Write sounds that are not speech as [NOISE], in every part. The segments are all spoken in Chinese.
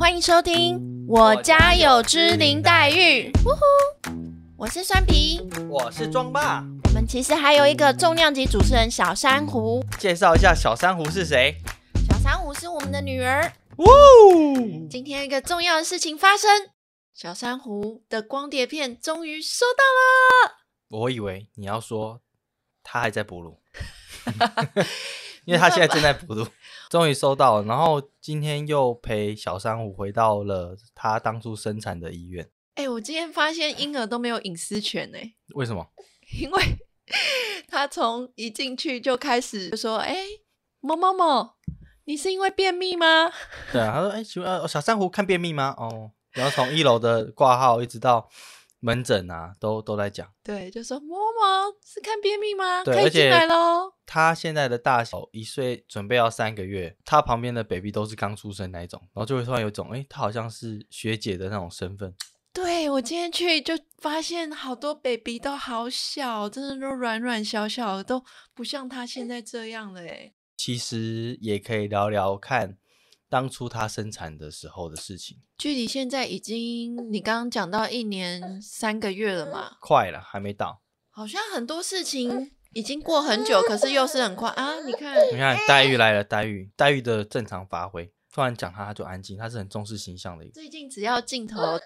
欢迎收听《我家有只林黛玉》。呜呼，我是酸皮。我是庄霸，我们其实还有一个重量级主持人小珊瑚。介绍一下小珊瑚是谁？小珊瑚是我们的女儿。呜，今天一个重要的事情发生，小珊瑚的光碟片终于收到了。我以为你要说他还在哺乳，[LAUGHS] 因为他现在正在哺乳，终于收到了。然后今天又陪小珊瑚回到了他当初生产的医院。哎、我今天发现婴儿都没有隐私权哎、为什么？[LAUGHS] 因为他从一进去就开始就说：“哎、某某某，你是因为便秘吗对啊，他说：“哎、请问呃小珊瑚看便秘吗？”哦，然后从一楼的挂号一直到门诊啊，都都在讲。？”对，就说某某某是看便秘吗？可以进来喽。他现在的大小一岁，准备要三个月，他旁边的 baby 都是刚出生那一种，然后就会突然有一种，哎、他好像是学姐的那种身份。对我今天去就发现好多 baby 都好小，真的都软软小小的，都不像他现在这样了哎。其实也可以聊聊看当初他生产的时候的事情，距离现在已经你刚刚讲到一年三个月了嘛，快了，还没到。好像很多事情已经过很久，可是又是很快啊！你看，你看黛玉来了，黛玉，黛玉的正常发挥，突然讲他他就安静，他是很重视形象的一个。最近只要镜头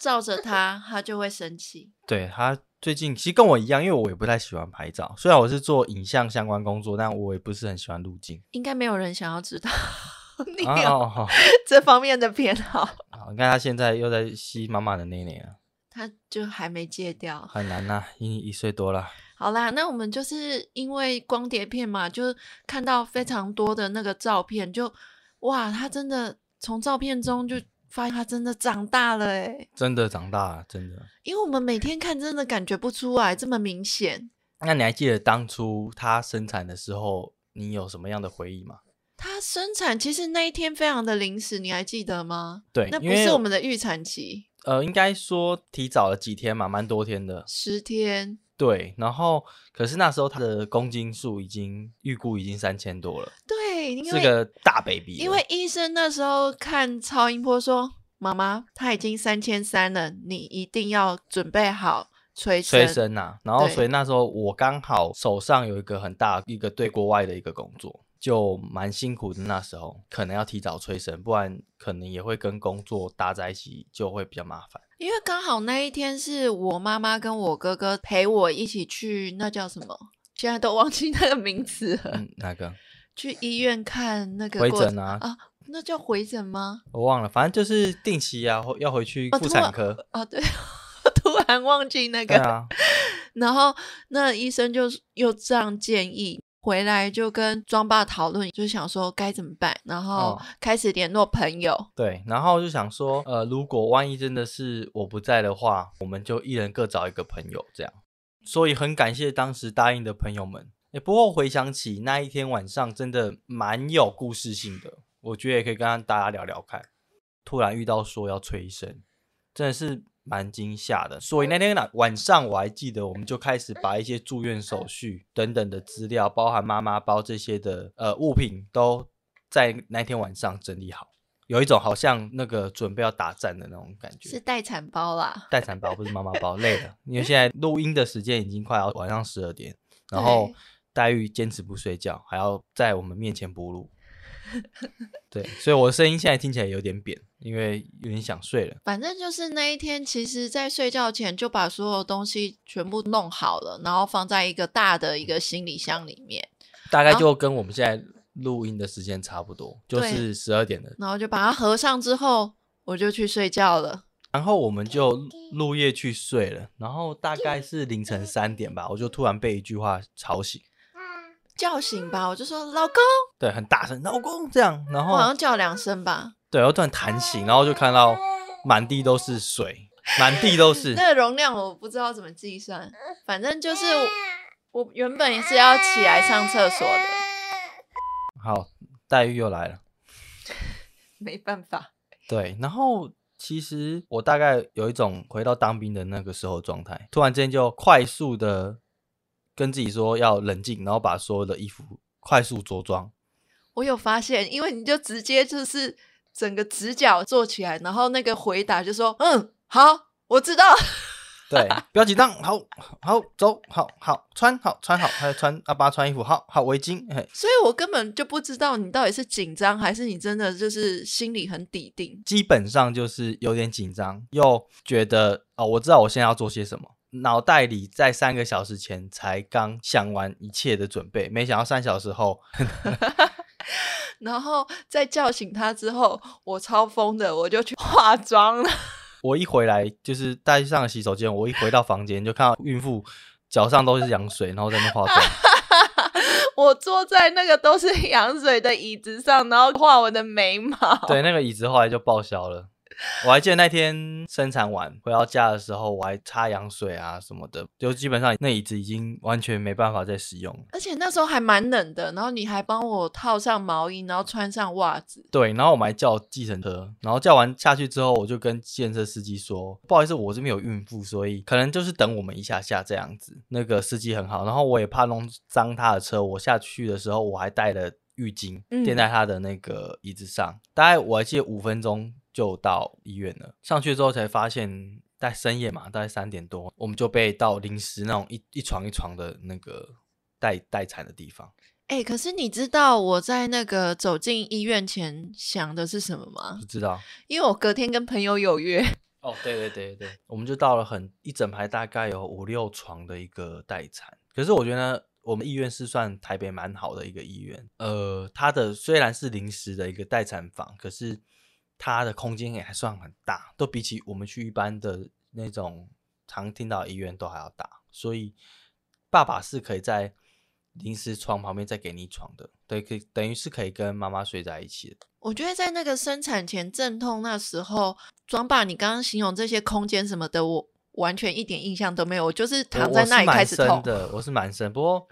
照着他，他就会生气。对他最近其实跟我一样，因为我也不太喜欢拍照，虽然我是做影像相关工作，但我也不是很喜欢路径。应该没有人想要知道你啊有哦，[LAUGHS] 这方面的偏好，好，你看他现在又在吸妈妈的内内了，他就还没戒掉。很难呐、一一岁多了。好啦，那我们就是因为光碟片嘛，就看到非常多的那个照片，就哇，他真的从照片中就发现他真的长大了诶，真的长大了，真的。因为我们每天看真的感觉不出来这么明显。那你还记得当初他生产的时候，你有什么样的回忆吗？他生产其实那一天非常的临时，你还记得吗？对那不是我们的预产期，呃，应该说提早了几天嘛，蛮多天的。十天。对，然后可是那时候他的公斤数已经预估已经三千多了，对，因为是个大 baby。因为医生那时候看超音波说，妈妈他已经三千三了，你一定要准备好催生。催生呐、然后所以那时候我刚好手上有一个很大一个对国外的一个工作，就蛮辛苦的。那时候可能要提早催生，不然可能也会跟工作搭在一起，就会比较麻烦。因为刚好那一天是我妈妈跟我哥哥陪我一起去，那叫什么？现在都忘记那个名词了。嗯，那个 [LAUGHS] 去医院看那个回诊啊啊，那叫回诊吗？我忘了，反正就是定期啊，要回去妇产科。啊，对，[LAUGHS] 突然忘记那个。啊，[LAUGHS] 然后那医生就又这样建议，回来就跟庄爸讨论，就想说该怎么办，然后哦开始联络朋友。对，然后就想说，呃，如果万一真的是我不在的话，我们就一人各找一个朋友这样。所以很感谢当时答应的朋友们。哎不过回想起那一天晚上，真的蛮有故事性的，我觉得也可以跟大家聊聊看。突然遇到说要催生，真的是蛮惊吓的。所以那天晚晚上我还记得，我们就开始把一些住院手续等等的资料，包含妈妈包这些的呃物品，都在那天晚上整理好。有一种好像那个准备要打战的那种感觉。是待产包啦，待产包不是妈妈包，累了，[LAUGHS] 因为现在录音的时间已经快要晚上十二点，然后黛玉坚持不睡觉，还要在我们面前哺乳。[LAUGHS] 对，所以我的声音现在听起来有点扁，因为有点想睡了。反正就是那一天，其实在睡觉前就把所有东西全部弄好了，然后放在一个大的一个行李箱里面，大概就跟我们现在录音的时间差不多，就是十二点的。然后就把它合上之后，我就去睡觉了。然后我们就入夜去睡了，然后大概是凌晨三点吧，我就突然被一句话吵醒，叫醒吧，我就说老公，对，很大声，老公这样，然我好像叫两声吧。对，然后突然弹醒，然后就看到满地都是水，满地都是。[LAUGHS] 那个容量我不知道怎么计算，反正就是我我原本也是要起来上厕所的，好，黛玉又来了。[LAUGHS] 没办法。对，然后其实我大概有一种回到当兵的那个时候的状态，突然之间就快速的跟自己说要冷静，然后把所有的衣服快速着装。我有发现，因为你就直接就是整个直角坐起来，然后那个回答就说：“嗯，好，我知道。”对，[LAUGHS] 不要紧张，好好走，好好穿，好穿好，还有穿阿爸穿衣服，好好围巾。嘿，所以我根本就不知道你到底是紧张还是你真的就是心里很笃定。基本上就是有点紧张，又觉得哦，我知道我现在要做些什么，脑袋里在三个小时前才刚想完一切的准备，没想到三小时后，[LAUGHS] 然后在叫醒他之后，我超疯的，我就去化妆了。[LAUGHS] 我一回来就是带上了洗手间，我一回到房间就看到孕妇脚上都是羊水，然后在那化妆。[LAUGHS] 我坐在那个都是羊水的椅子上，然后画我的眉毛。对，那个椅子后来就报销了。我还记得那天生产完回到家的时候，我还擦羊水啊什么的，就基本上那椅子已经完全没办法再使用。而且那时候还蛮冷的，然后你还帮我套上毛衣，然后穿上袜子。对，然后我们还叫计程车，然后叫完下去之后，我就跟计程车司机说：“不好意思，我这边有孕妇，所以可能就是等我们一下下这样子。”那个司机很好，然后我也怕弄脏他的车，我下去的时候我还带了浴巾垫在他的那个椅子上，大概我还记得五分钟。就到医院了，上去之后才发现，在深夜嘛，大概三点多，我们就被到临时那种一一床一床的那个待待产的地方。哎，可是你知道我在那个走进医院前想的是什么吗？不知道，因为我隔天跟朋友有约。哦，对对对对，我们就到了很一整排，大概有五六床的一个待产。可是我觉得我们医院是算台北蛮好的一个医院，呃，它的虽然是临时的一个待产房，可是。它的空间也还算很大，都比起我们去一般的那种常听到医院都还要大，所以爸爸是可以在临时床旁边再给你床的，对，可以等于是可以跟妈妈睡在一起的。我觉得在那个生产前阵痛那时候，庄爸，你刚刚形容这些空间什么的，我完全一点印象都没有，我就是躺在那里开始痛的，我是蛮深，不过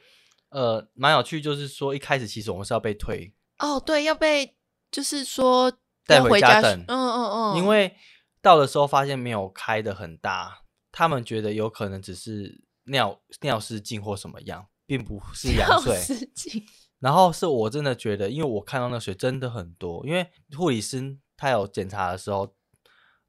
呃蛮有趣，就是说一开始其实我们是要被推，哦，对，要被就是说。带回家等，嗯嗯嗯，因为到的时候发现没有开的很大，他们觉得有可能只是尿尿失禁或什么样，并不是羊水。然后是我真的觉得，因为我看到那水真的很多，因为护理师他有检查的时候，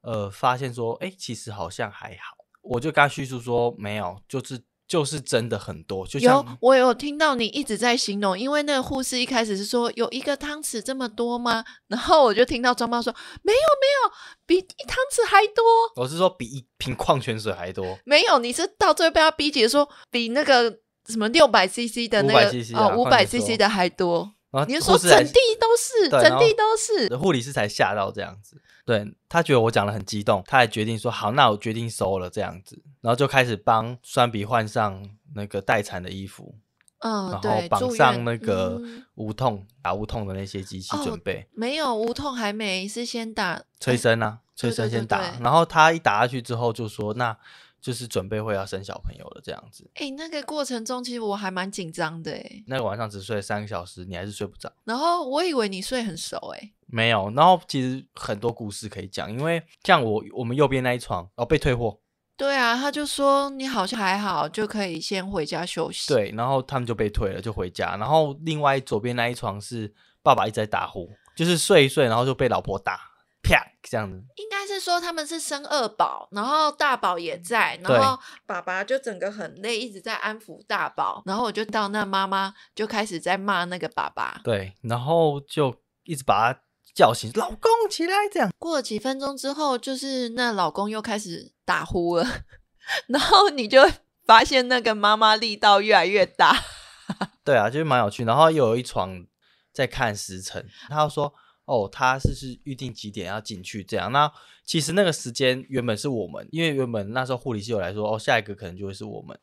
呃，发现说，哎，其实好像还好，我就跟他叙述说，没有，就是。就是真的很多，就有我有听到你一直在形容，因为那个护士一开始是说有一个汤匙这么多吗？然后我就听到庄妈说没有没有，比一汤匙还多。我是说比一瓶矿泉水还多。没有，你是到最后被他逼解说比那个什么六百 CC 的那个哦五百 CC 的还多。你说整地都是，整地都是，护理师才吓到这样子。对他觉得我讲的很激动，他还决定说好，那我决定收了这样子，然后就开始帮酸比换上那个待产的衣服，嗯，然后绑上那个无痛打无痛的那些机器准备。没有无痛还没，是先打催生啊，[LAUGHS] 催生先打，然后他一打下去之后就说那。就是准备会要生小朋友了这样子，哎，那个过程中其实我还蛮紧张的，哎，那个晚上只睡了三个小时，你还是睡不着。然后我以为你睡很熟，哎，没有。然后其实很多故事可以讲，因为像我我们右边那一床哦被退货，对啊，他就说你好像还好，就可以先回家休息。对，然后他们就被退了，就回家。然后另外左边那一床是爸爸一直在打呼，就是睡一睡，然后就被老婆打。啪，这样子，应该是说他们是生二宝，然后大宝也在，然后爸爸就整个很累，一直在安抚大宝，然后我就到那妈妈就开始在骂那个爸爸，对，然后就一直把他叫醒，老公起来，这样过了几分钟之后，就是那老公又开始打呼了，然后你就发现那个妈妈力道越来越大，[LAUGHS] 对啊，就是蛮有趣，然后又有一床在看时辰，他说。哦，他是是预定几点要进去这样？那其实那个时间原本是我们，因为原本那时候护理师有来说，哦，下一个可能就会是我们。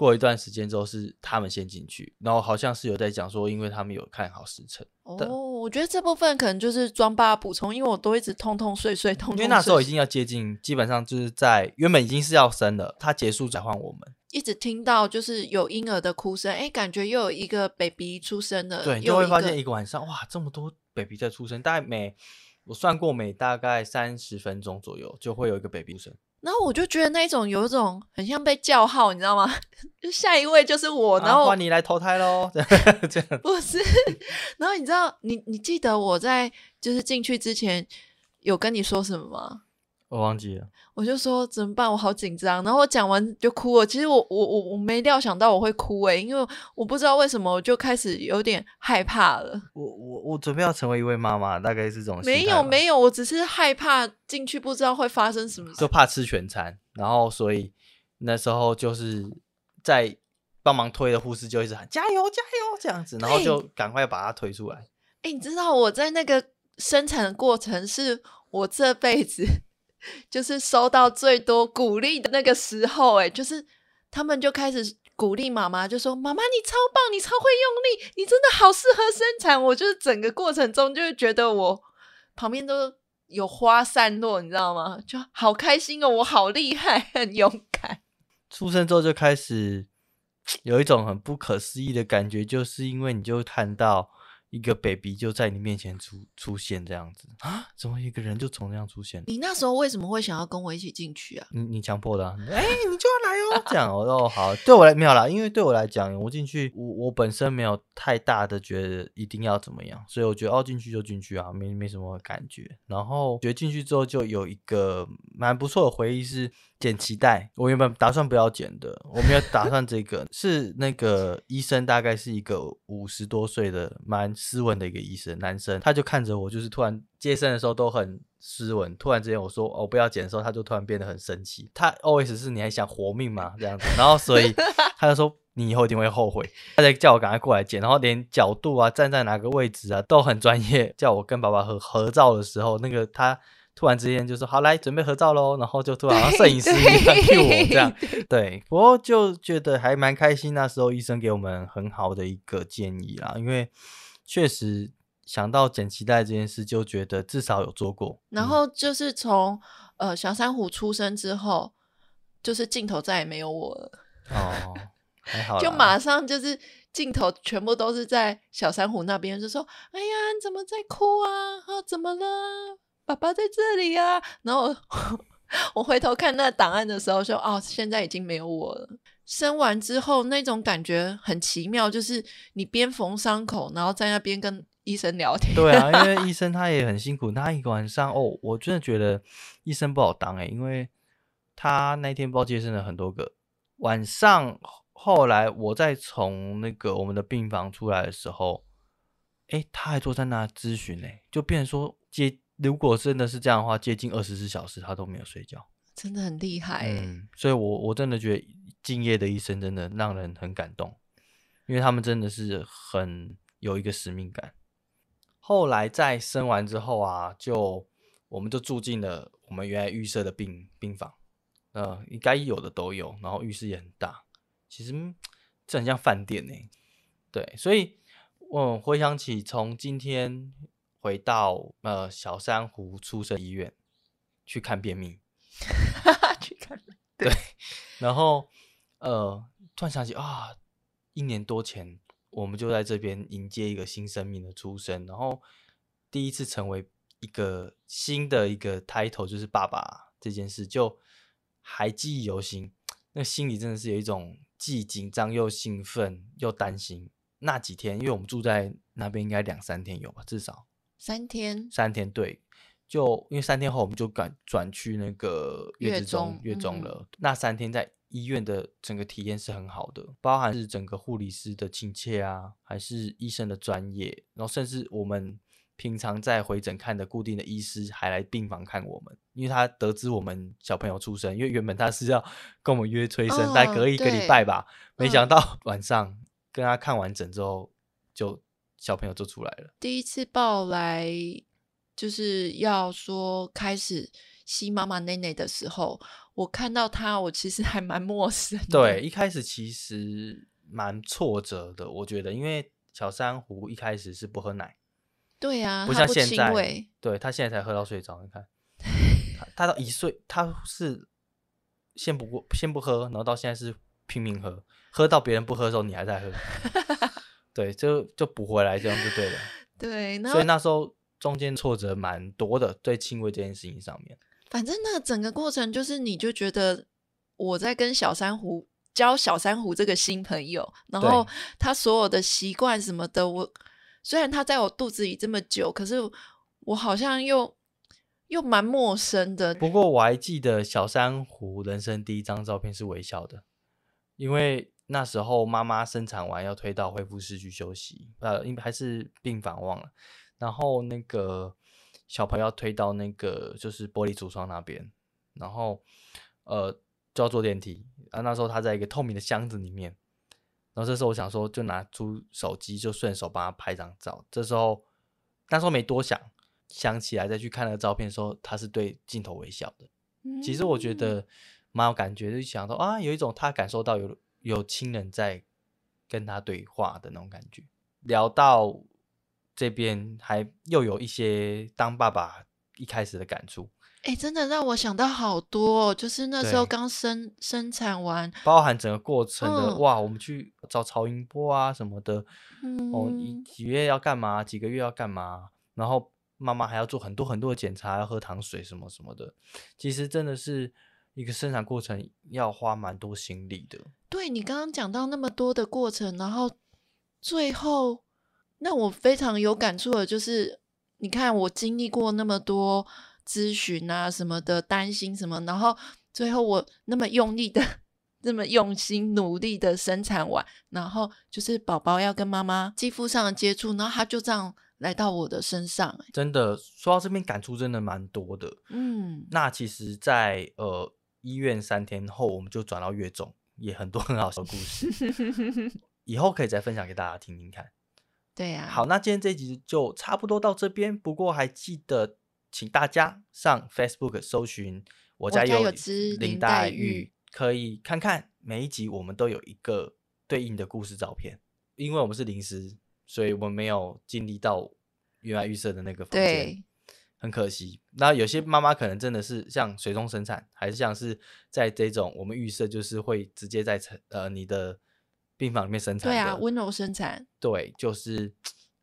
过一段时间之后是他们先进去，然后好像是有在讲说，因为他们有看好时辰。哦，我觉得这部分可能就是装爸补充，因为我都一直痛痛睡睡痛。因为那时候已经要接近，基本上就是在原本已经是要生了，他结束才换我们。一直听到就是有婴儿的哭声，哎，感觉又有一个 baby 出生了。对，就会发现一个晚上，哇，这么多 baby 在出生，大概每我算过，每大概三十分钟左右就会有一个 baby 声。然后我就觉得那种有一种很像被叫号，你知道吗？[LAUGHS] 就下一位就是我，然后换你来投胎喽，[LAUGHS] 这样不是。[LAUGHS] 然后你知道，你你记得我在就是进去之前有跟你说什么吗？我忘记了，我就说怎么办？我好紧张。然后我讲完就哭了。其实我我我我没料想到我会哭诶，因为我不知道为什么我就开始有点害怕了。我我我准备要成为一位妈妈，大概是这种。没有没有，我只是害怕进去不知道会发生什么，就怕吃全餐。然后所以那时候就是在帮忙推的护士就一直喊加油加油这样子，然后就赶快把它推出来。哎，你知道我在那个生产的过程是我这辈子。就是收到最多鼓励的那个时候，哎，就是他们就开始鼓励妈妈，就说：“妈妈，你超棒，你超会用力，你真的好适合生产。”我就是整个过程中就会觉得我旁边都有花散落，你知道吗？就好开心哦，我好厉害，很勇敢。出生之后就开始有一种很不可思议的感觉，就是因为你就看到。一个 baby 就在你面前出出现这样子啊？怎么一个人就从那样出现？你那时候为什么会想要跟我一起进去啊？你你强迫的？哎，你就要来哦！这样哦，好，对我来没有啦，因为对我来讲，我进去，我我本身没有太大的觉得一定要怎么样，所以我觉得哦，进去就进去啊，没没什么感觉。然后觉得进去之后就有一个蛮不错的回忆是。剪脐带，我原本打算不要剪的，我没有打算这个。是那个医生，大概是一个五十多岁的蛮斯文的一个医生，男生，他就看着我，就是突然接生的时候都很斯文，突然之间我说哦不要剪的时候，他就突然变得很生气。他 always 是你还想活命吗？这样子，然后所以 [LAUGHS] 他就说你以后一定会后悔，他在叫我赶快过来剪，然后连角度啊，站在哪个位置啊都很专业。叫我跟爸爸合合照的时候，那个他。突然之间就说好来准备合照喽，[LAUGHS] 然后就突然摄影师救我这样，对，不过就觉得还蛮开心。那时候医生给我们很好的一个建议啦，因为确实想到剪脐带这件事，就觉得至少有做过。然后就是从呃小珊瑚出生之后，就是镜头再也没有我了。哦，还好，就马上就是镜头全部都是在小珊瑚那边，就说：“哎呀，你怎么在哭啊？啊，怎么了？”爸爸在这里呀，然后 [LAUGHS] 我回头看那档案的时候，说哦，现在已经没有我了。生完之后那种感觉很奇妙，就是你边缝伤口，然后在那边跟医生聊天。对啊，因为 [LAUGHS] 医生他也很辛苦，他一个晚上哦，我真的觉得医生不好当哎，因为他那天包接生了很多个晚上。后来我再从那个我们的病房出来的时候，哎，他还坐在那咨询呢，就变成说接。如果真的是这样的话，接近二十四小时他都没有睡觉，真的很厉害。嗯，所以我我真的觉得敬业的医生真的让人很感动，因为他们真的是很有一个使命感。后来在生完之后啊，就我们就住进了我们原来预设的病病房，呃，应该有的都有，然后浴室也很大，其实这很像饭店呢。对，所以我回想起从今天。回到呃小珊瑚出生医院去看便秘，[LAUGHS] 去看对，然后呃突然想起啊，一年多前我们就在这边迎接一个新生命的出生，然后第一次成为一个新的一个 title 就是爸爸这件事，就还记忆犹新，那心里真的是有一种既紧张又兴奋又担心。那几天，因为我们住在那边，应该两三天有吧，至少。三天，三天对，就因为三天后我们就转转去那个月子中月中了。那三天在医院的整个体验是很好的，包含是整个护理师的亲切啊，还是医生的专业，然后甚至我们平常在回诊看的固定的医师还来病房看我们，因为他得知我们小朋友出生，因为原本他是要 [LAUGHS] 跟我们约催生，大概隔一个礼拜吧，没想到 [LAUGHS] 晚上跟他看完整之后就。小朋友就出来了。第一次抱来就是要说开始吸妈妈奶奶的时候，我看到他，我其实还蛮陌生。对，一开始其实蛮挫折的，我觉得，因为小珊瑚一开始是不喝奶。对呀，不像现在。对他现在才喝到睡着，你看，[LAUGHS] 他到一岁，他是先不过先不喝，然后到现在是拼命喝，喝到别人不喝的时候，你还在喝。[LAUGHS] 对，就就补回来，这样就对了。[LAUGHS] 对，所以那时候中间挫折蛮多的，对亲喂这件事情上面。反正那整个过程就是，你就觉得我在跟小珊瑚交小珊瑚这个新朋友，然后他所有的习惯什么的，我虽然他在我肚子里这么久，可是我好像又又蛮陌生的。不过我还记得小珊瑚人生第一张照片是微笑的，因为那时候妈妈生产完要推到恢复室去休息，呃，应还是病房忘了，然后那个。小朋友要推到那个就是玻璃橱窗那边，然后呃就要坐电梯啊。那时候他在一个透明的箱子里面，然后这时候我想说就拿出手机就顺手帮他拍张照。这时候那时候没多想，想起来再去看那个照片，的时候他是对镜头微笑的。其实我觉得蛮有感觉，就想到啊，有一种他感受到有有亲人在跟他对话的那种感觉。聊到。这边还又有一些当爸爸一开始的感触，哎，真的让我想到好多，哦就是那时候刚生生产完，包含整个过程的哇，我们去找曹音波啊什么的，哦，几几月要干嘛，几个月要干嘛，然后妈妈还要做很多很多的检查，要喝糖水什么什么的，其实真的是一个生产过程要花蛮多心力的。对你刚刚讲到那么多的过程，然后最后。那我非常有感触的，就是你看我经历过那么多咨询啊什么的，担心什么，然后最后我那么用力的、[LAUGHS] 那么用心努力的生产完，然后就是宝宝要跟妈妈肌肤上的接触，然后他就这样来到我的身上。真的说到这边，感触真的蛮多的。嗯，那其实，在呃医院三天后，我们就转到月中，也很多很好的故事，[LAUGHS] 以后可以再分享给大家听听看。对呀，好，那今天这集就差不多到这边。不过还记得，请大家上 Facebook 搜寻“我家有林黛玉”，可以看看每一集我们都有一个对应的故事照片。因为我们是临时，所以我们没有经历到原来预设的那个房间，很可惜。那有些妈妈可能真的是像水中生产，还是像是在这种我们预设，就是会直接在呃你的。病房里面生产，对啊，温柔生产，对，就是，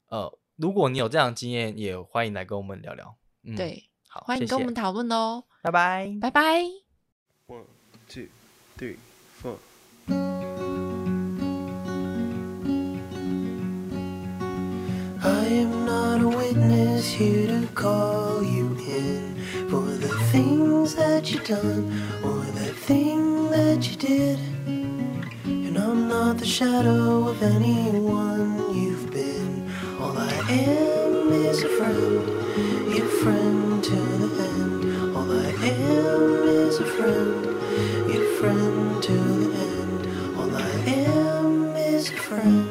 呃，如果你有这样的经验，也欢迎来跟我们聊聊。嗯对，好，欢迎跟我们讨论哦。拜拜，拜拜。One, two, three, four. I am not a witness here to call that you done or that thing that you did. And I'm not the shadow of anyone you've been. All I am is a friend, your friend to the end. All I am is a friend, your friend to the end. All I am is a friend.